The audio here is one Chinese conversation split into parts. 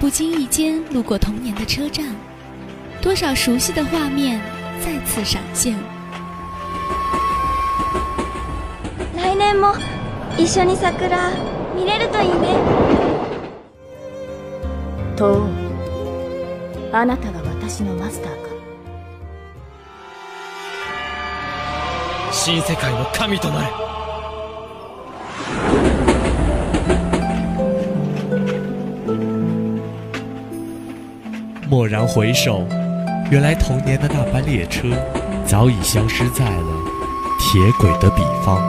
不经意间路过童年的车站，多少熟悉的画面再次闪现。来年も一緒に桜見れるといいね。とあなたが私のマスターか新世界の神となれ 蓦然回首，原来童年的那班列车早已消失在了铁轨的彼方。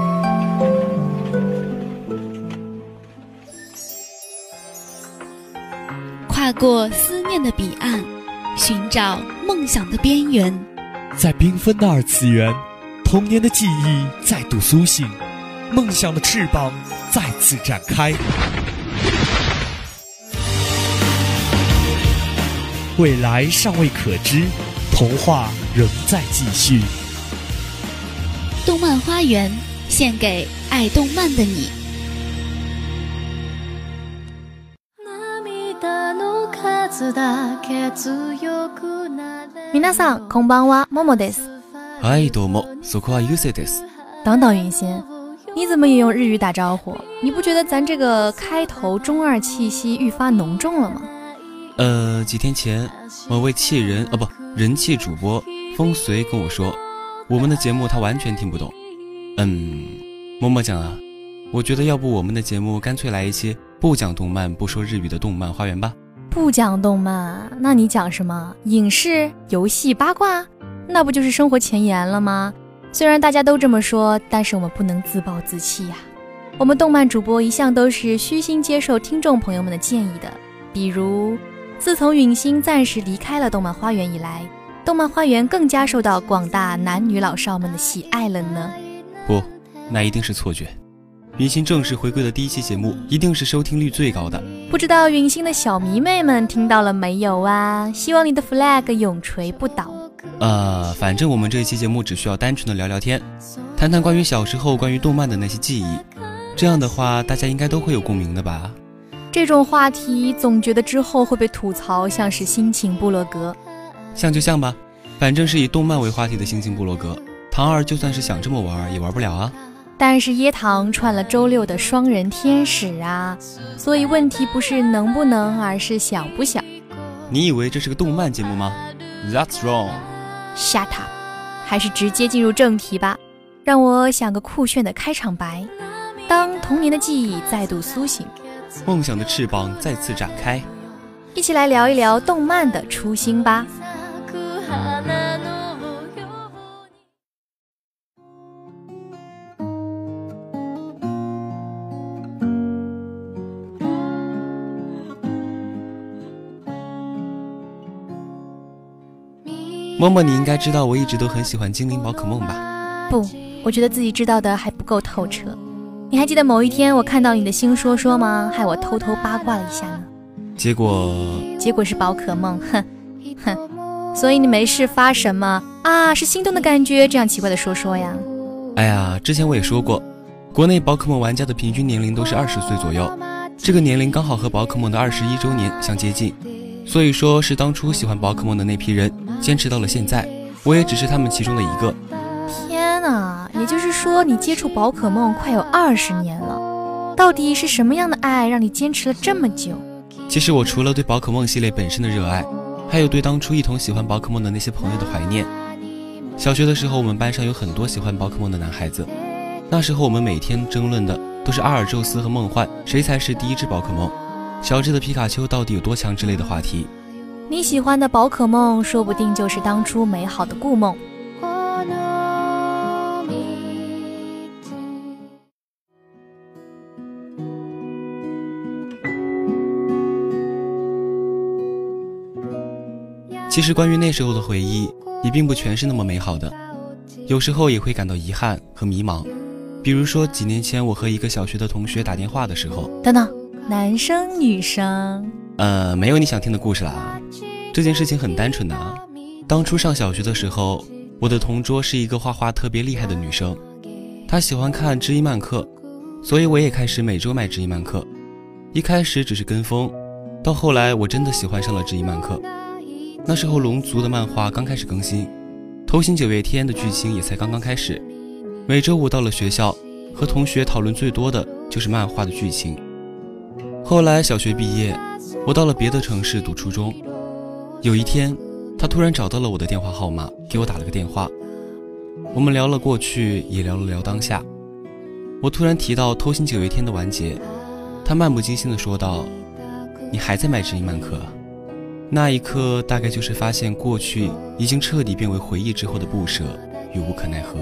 跨过思念的彼岸，寻找梦想的边缘，在缤纷的二次元，童年的记忆再度苏醒，梦想的翅膀再次展开。未来尚未可知，童话仍在继续。动漫花园献给爱动漫的你。皆さん、こんばんは、ももです。はい、どうも、そこはゆせです。等等，云心，你怎么也用日语打招呼？你不觉得咱这个开头中二气息愈发浓重了吗？ 呃，几天前，某位气人啊不人气主播风随跟我说，我们的节目他完全听不懂。嗯，默默讲啊，我觉得要不我们的节目干脆来一期不讲动漫、不说日语的动漫花园吧。不讲动漫，那你讲什么？影视、游戏、八卦？那不就是生活前沿了吗？虽然大家都这么说，但是我们不能自暴自弃呀。我们动漫主播一向都是虚心接受听众朋友们的建议的，比如。自从允星暂时离开了动漫花园以来，动漫花园更加受到广大男女老少们的喜爱了呢。不，那一定是错觉。允星正式回归的第一期节目，一定是收听率最高的。不知道允星的小迷妹们听到了没有啊？希望你的 flag 永垂不倒。呃，反正我们这一期节目只需要单纯的聊聊天，谈谈关于小时候关于动漫的那些记忆，这样的话大家应该都会有共鸣的吧。这种话题总觉得之后会被吐槽，像是心情部落格。像就像吧，反正是以动漫为话题的心情部落格，唐二就算是想这么玩也玩不了啊。但是椰糖串了周六的双人天使啊，所以问题不是能不能，而是想不想。你以为这是个动漫节目吗？That's wrong。Shut up，还是直接进入正题吧。让我想个酷炫的开场白。当童年的记忆再度苏醒。梦想的翅膀再次展开，一起来聊一聊动漫的初心吧。默默，你应该知道，我一直都很喜欢精灵宝可梦吧？不，我觉得自己知道的还不够透彻。你还记得某一天我看到你的新说说吗？害我偷偷八卦了一下呢。结果，结果是宝可梦，哼哼。所以你没事发什么啊？是心动的感觉？这样奇怪的说说呀？哎呀，之前我也说过，国内宝可梦玩家的平均年龄都是二十岁左右，这个年龄刚好和宝可梦的二十一周年相接近，所以说是当初喜欢宝可梦的那批人坚持到了现在，我也只是他们其中的一个。天哪！也就是说，你接触宝可梦快有二十年了，到底是什么样的爱让你坚持了这么久？其实我除了对宝可梦系列本身的热爱，还有对当初一同喜欢宝可梦的那些朋友的怀念。小学的时候，我们班上有很多喜欢宝可梦的男孩子，那时候我们每天争论的都是阿尔宙斯和梦幻谁才是第一只宝可梦，小智的皮卡丘到底有多强之类的话题。你喜欢的宝可梦，说不定就是当初美好的故梦。其实关于那时候的回忆，也并不全是那么美好的，有时候也会感到遗憾和迷茫。比如说几年前，我和一个小学的同学打电话的时候，等等，男生女生？呃，没有你想听的故事啦。这件事情很单纯的啊，当初上小学的时候，我的同桌是一个画画特别厉害的女生，她喜欢看知音漫客，所以我也开始每周买知音漫客。一开始只是跟风，到后来，我真的喜欢上了知伊曼克。那时候，龙族的漫画刚开始更新，偷心九月天的剧情也才刚刚开始。每周五到了学校，和同学讨论最多的就是漫画的剧情。后来小学毕业，我到了别的城市读初中。有一天，他突然找到了我的电话号码，给我打了个电话。我们聊了过去，也聊了聊当下。我突然提到偷心九月天的完结，他漫不经心地说道。你还在卖知音漫客？那一刻，大概就是发现过去已经彻底变为回忆之后的不舍与无可奈何。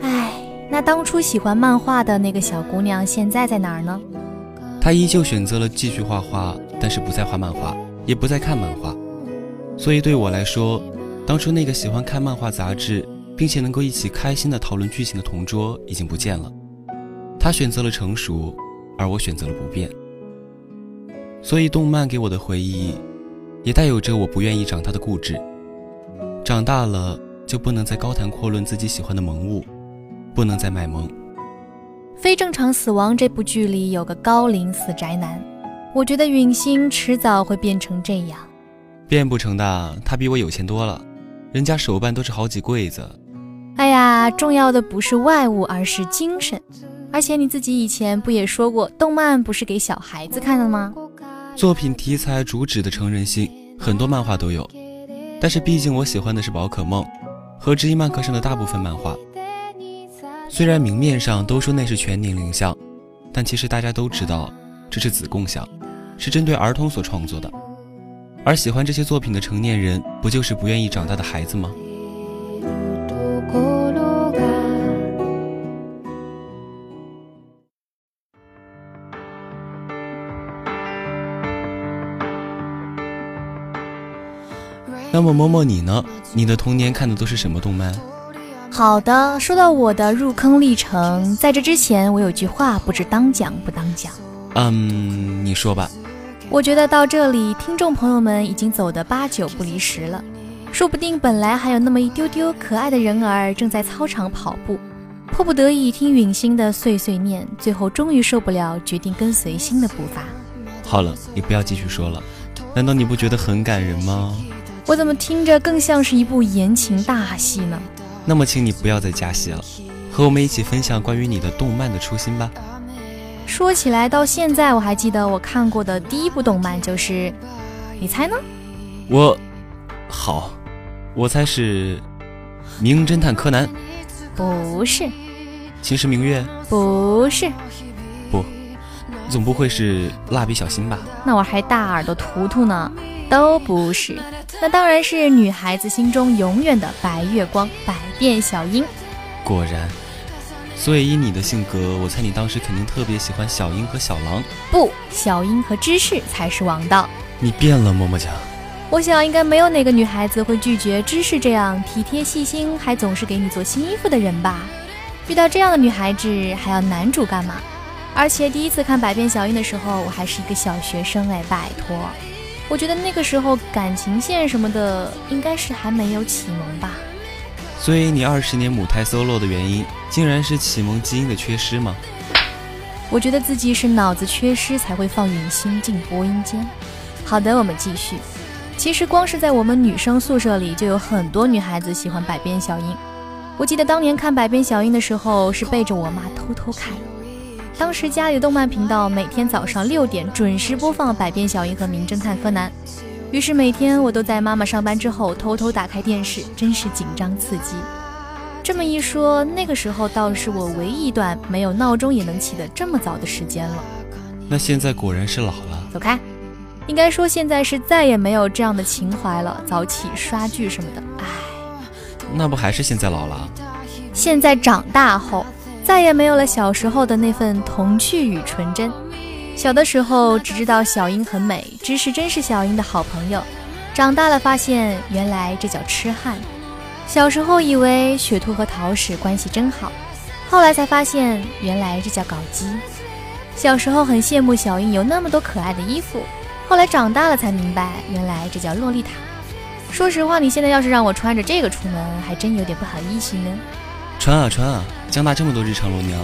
唉，那当初喜欢漫画的那个小姑娘现在在哪儿呢？她依旧选择了继续画画，但是不再画漫画，也不再看漫画。所以对我来说，当初那个喜欢看漫画杂志，并且能够一起开心的讨论剧情的同桌已经不见了。她选择了成熟，而我选择了不变。所以，动漫给我的回忆，也带有着我不愿意长大的固执。长大了就不能再高谈阔论自己喜欢的萌物，不能再卖萌。《非正常死亡》这部剧里有个高龄死宅男，我觉得允星迟早会变成这样。变不成的，他比我有钱多了，人家手办都是好几柜子。哎呀，重要的不是外物，而是精神。而且你自己以前不也说过，动漫不是给小孩子看的吗？作品题材主旨的成人性，很多漫画都有，但是毕竟我喜欢的是宝可梦和知音漫客上的大部分漫画。虽然明面上都说那是全年龄向，但其实大家都知道这是子共向，是针对儿童所创作的。而喜欢这些作品的成年人，不就是不愿意长大的孩子吗？那么，摸摸你呢？你的童年看的都是什么动漫？好的，说到我的入坑历程，在这之前，我有句话不知当讲不当讲。嗯，你说吧。我觉得到这里，听众朋友们已经走得八九不离十了。说不定本来还有那么一丢丢可爱的人儿正在操场跑步，迫不得已听允星的碎碎念，最后终于受不了，决定跟随新的步伐。好了，你不要继续说了。难道你不觉得很感人吗？我怎么听着更像是一部言情大戏呢？那么，请你不要再加戏了，和我们一起分享关于你的动漫的初心吧。说起来，到现在我还记得我看过的第一部动漫就是，你猜呢？我，好，我猜是《名侦探柯南》。不是。《秦时明月》。不是。不，总不会是蜡笔小新吧？那我还大耳朵图图呢。都不是，那当然是女孩子心中永远的白月光——百变小樱。果然，所以以你的性格，我猜你当时肯定特别喜欢小樱和小狼。不，小樱和芝士才是王道。你变了，么么酱。我想应该没有哪个女孩子会拒绝芝士这样体贴细心，还总是给你做新衣服的人吧？遇到这样的女孩子，还要男主干嘛？而且第一次看百变小樱的时候，我还是一个小学生哎，拜托。我觉得那个时候感情线什么的应该是还没有启蒙吧。所以你二十年母胎 solo 的原因，竟然是启蒙基因的缺失吗？我觉得自己是脑子缺失才会放允星进播音间。好的，我们继续。其实光是在我们女生宿舍里，就有很多女孩子喜欢百变小樱。我记得当年看百变小樱的时候，是背着我妈偷偷看。当时家里的动漫频道每天早上六点准时播放《百变小樱》和《名侦探柯南》，于是每天我都在妈妈上班之后偷偷打开电视，真是紧张刺激。这么一说，那个时候倒是我唯一一段没有闹钟也能起得这么早的时间了。那现在果然是老了。走开，应该说现在是再也没有这样的情怀了，早起刷剧什么的。唉，那不还是现在老了？现在长大后。再也没有了小时候的那份童趣与纯真。小的时候只知道小樱很美，芝士真是小樱的好朋友。长大了发现原来这叫痴汉。小时候以为雪兔和桃矢关系真好，后来才发现原来这叫搞基。小时候很羡慕小樱有那么多可爱的衣服，后来长大了才明白原来这叫洛丽塔。说实话，你现在要是让我穿着这个出门，还真有点不好意思呢。穿啊穿啊！江大这么多日常裸娘，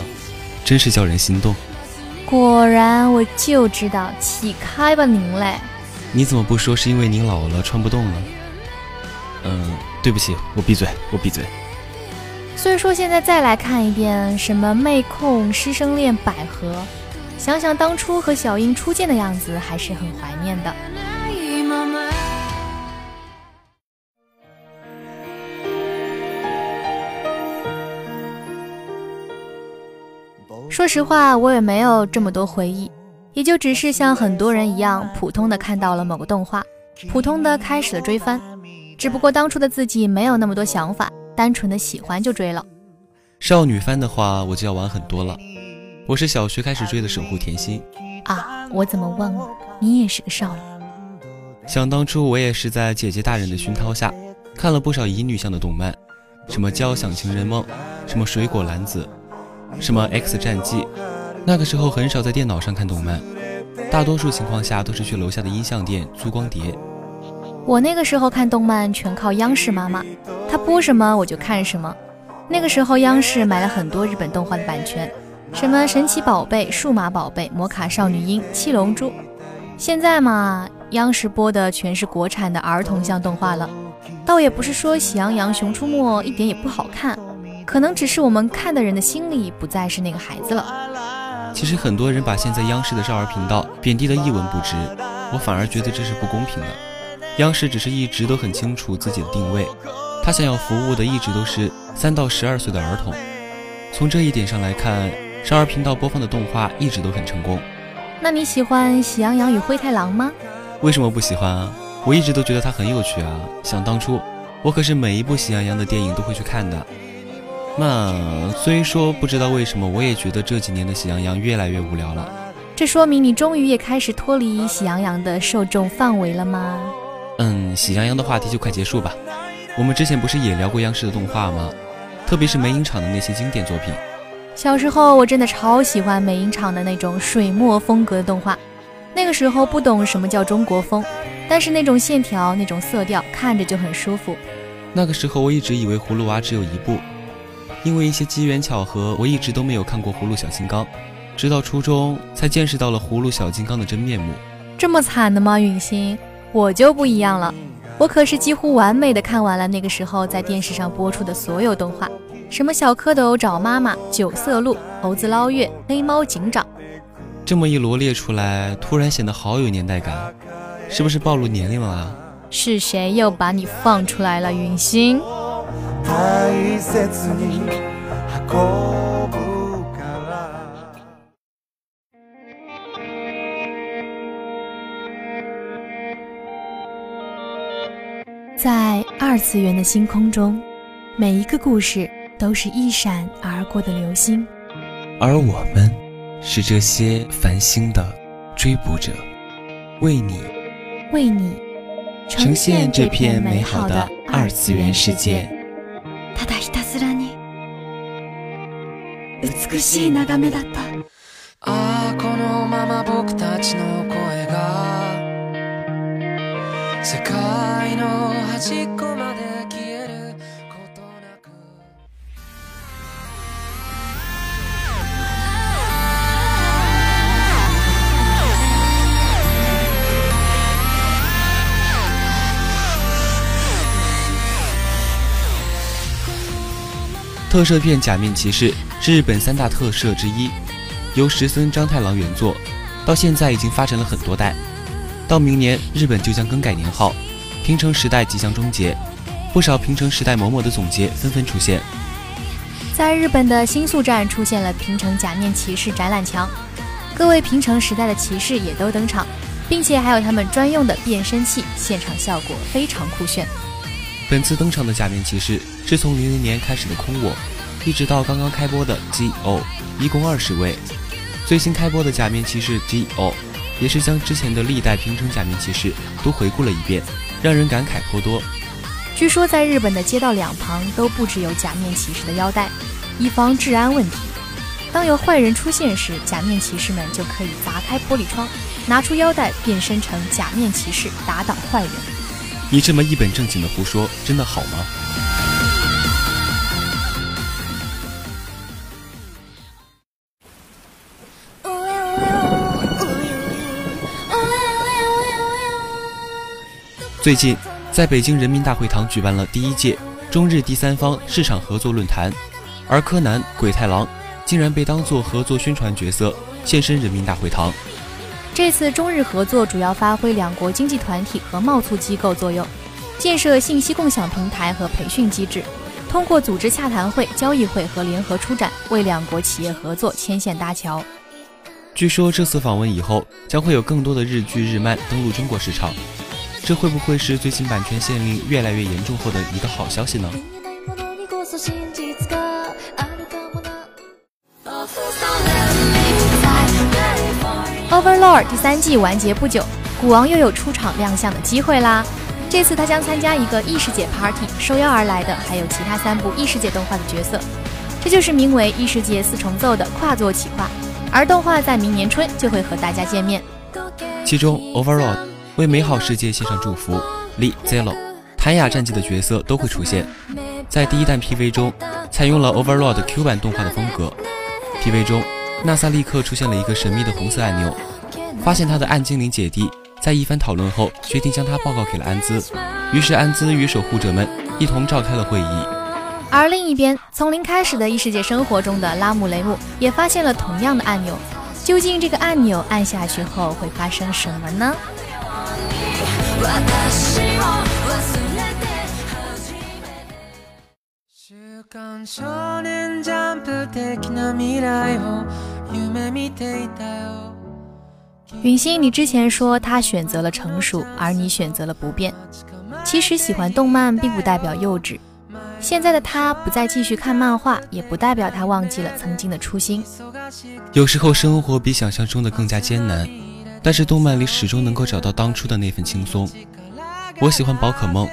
真是叫人心动。果然，我就知道，起开吧您嘞！你怎么不说是因为您老了穿不动了？嗯，对不起，我闭嘴，我闭嘴。所以说，现在再来看一遍什么妹控、师生恋、百合，想想当初和小樱初见的样子，还是很怀念的。说实话，我也没有这么多回忆，也就只是像很多人一样，普通的看到了某个动画，普通的开始了追番。只不过当初的自己没有那么多想法，单纯的喜欢就追了。少女番的话，我就要晚很多了。我是小学开始追的《守护甜心》啊，我怎么忘了？你也是个少女。想当初，我也是在姐姐大人的熏陶下，看了不少乙女向的动漫，什么《交响情人梦》，什么《水果篮子》，什么《X 战记》。那个时候很少在电脑上看动漫，大多数情况下都是去楼下的音像店租光碟。我那个时候看动漫全靠央视妈妈，她播什么我就看什么。那个时候央视买了很多日本动画的版权，什么神奇宝贝、数码宝贝、魔卡少女樱、七龙珠。现在嘛，央视播的全是国产的儿童向动画了。倒也不是说喜羊羊、熊出没一点也不好看，可能只是我们看的人的心里不再是那个孩子了。其实很多人把现在央视的少儿频道贬低的一文不值，我反而觉得这是不公平的。央视只是一直都很清楚自己的定位，他想要服务的一直都是三到十二岁的儿童。从这一点上来看，少儿频道播放的动画一直都很成功。那你喜欢《喜羊羊与灰太狼》吗？为什么不喜欢啊？我一直都觉得它很有趣啊！想当初，我可是每一部喜羊羊的电影都会去看的。那虽说不知道为什么，我也觉得这几年的喜羊羊越来越无聊了。这说明你终于也开始脱离喜羊羊的受众范围了吗？嗯，喜羊羊的话题就快结束吧。我们之前不是也聊过央视的动画吗？特别是美影厂的那些经典作品。小时候我真的超喜欢美影厂的那种水墨风格的动画。那个时候不懂什么叫中国风，但是那种线条、那种色调看着就很舒服。那个时候我一直以为葫芦娃只有一部，因为一些机缘巧合，我一直都没有看过葫芦小金刚，直到初中才见识到了葫芦小金刚的真面目。这么惨的吗，允星？我就不一样了，我可是几乎完美的看完了那个时候在电视上播出的所有动画，什么小蝌蚪找妈妈、九色鹿、猴子捞月、黑猫警长。这么一罗列出来，突然显得好有年代感，是不是暴露年龄了啊？是谁又把你放出来了，允星？在二次元的星空中，每一个故事都是一闪而过的流星，而我们是这些繁星的追捕者，为你，为你呈现这片美好的二次元世界。美しい眺めだった。ああこのまま僕たちの声が世界の端っこまで特摄片《假面骑士》是日本三大特摄之一，由石森章太郎原作，到现在已经发展了很多代。到明年日本就将更改年号，平成时代即将终结，不少平成时代某某的总结纷纷出现。在日本的新宿站出现了平成假面骑士展览墙，各位平成时代的骑士也都登场，并且还有他们专用的变身器，现场效果非常酷炫。本次登场的假面骑士是从零零年开始的空我，一直到刚刚开播的 G.O，一共二十位。最新开播的假面骑士 G.O，也是将之前的历代平成假面骑士都回顾了一遍，让人感慨颇多。据说在日本的街道两旁都布置有假面骑士的腰带，以防治安问题。当有坏人出现时，假面骑士们就可以砸开玻璃窗，拿出腰带变身成假面骑士，打倒坏人。你这么一本正经的胡说真的好吗？最近在北京人民大会堂举办了第一届中日第三方市场合作论坛而柯南鬼太郎竟然被当做合作宣传角色现身人民大会堂。这次中日合作主要发挥两国经济团体和贸促机构作用，建设信息共享平台和培训机制，通过组织洽谈会、交易会和联合出展，为两国企业合作牵线搭桥。据说这次访问以后，将会有更多的日剧、日漫登陆中国市场。这会不会是最近版权限令越来越严重后的一个好消息呢？Overlord 第三季完结不久，古王又有出场亮相的机会啦！这次他将参加一个异世界 party，受邀而来的还有其他三部异世界动画的角色，这就是名为《异世界四重奏》的跨作企划，而动画在明年春就会和大家见面。其中 Overlord。为美好世界献上祝福 le Zelo、谭雅战绩的角色都会出现。在第一弹 PV 中，采用了 Overlord Q 版动画的风格。PV 中，纳萨立刻出现了一个神秘的红色按钮，发现他的暗精灵姐弟在一番讨论后，决定将他报告给了安兹。于是安兹与守护者们一同召开了会议。而另一边，从零开始的异世界生活中的拉姆雷姆也发现了同样的按钮。究竟这个按钮按下去后会发生什么呢？允熙，你之前说他选择了成熟，而你选择了不变。其实喜欢动漫并不代表幼稚。现在的他不再继续看漫画，也不代表他忘记了曾经的初心。有时候生活比想象中的更加艰难。但是动漫里始终能够找到当初的那份轻松。我喜欢宝可梦，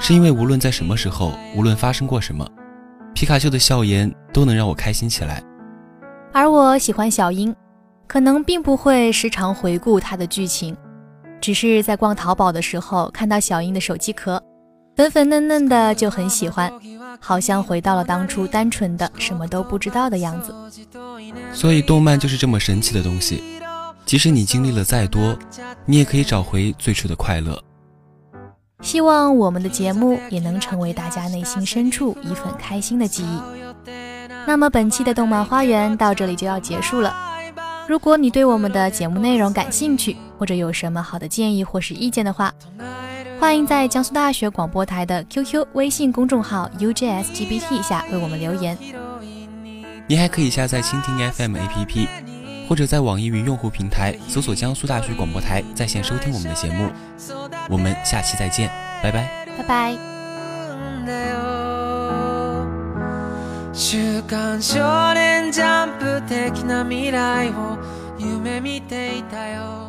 是因为无论在什么时候，无论发生过什么，皮卡丘的笑颜都能让我开心起来。而我喜欢小樱，可能并不会时常回顾它的剧情，只是在逛淘宝的时候看到小樱的手机壳，粉粉嫩嫩的就很喜欢，好像回到了当初单纯的什么都不知道的样子。所以动漫就是这么神奇的东西。即使你经历了再多，你也可以找回最初的快乐。希望我们的节目也能成为大家内心深处一份开心的记忆。那么本期的动漫花园到这里就要结束了。如果你对我们的节目内容感兴趣，或者有什么好的建议或是意见的话，欢迎在江苏大学广播台的 QQ、微信公众号 UJSGBT 下为我们留言。你还可以下载蜻蜓 FM APP。或者在网易云用户平台搜索江苏大学广播台在线收听我们的节目，我们下期再见，拜拜，拜拜。週刊少年ジャンプ的な未来を夢見ていたよ。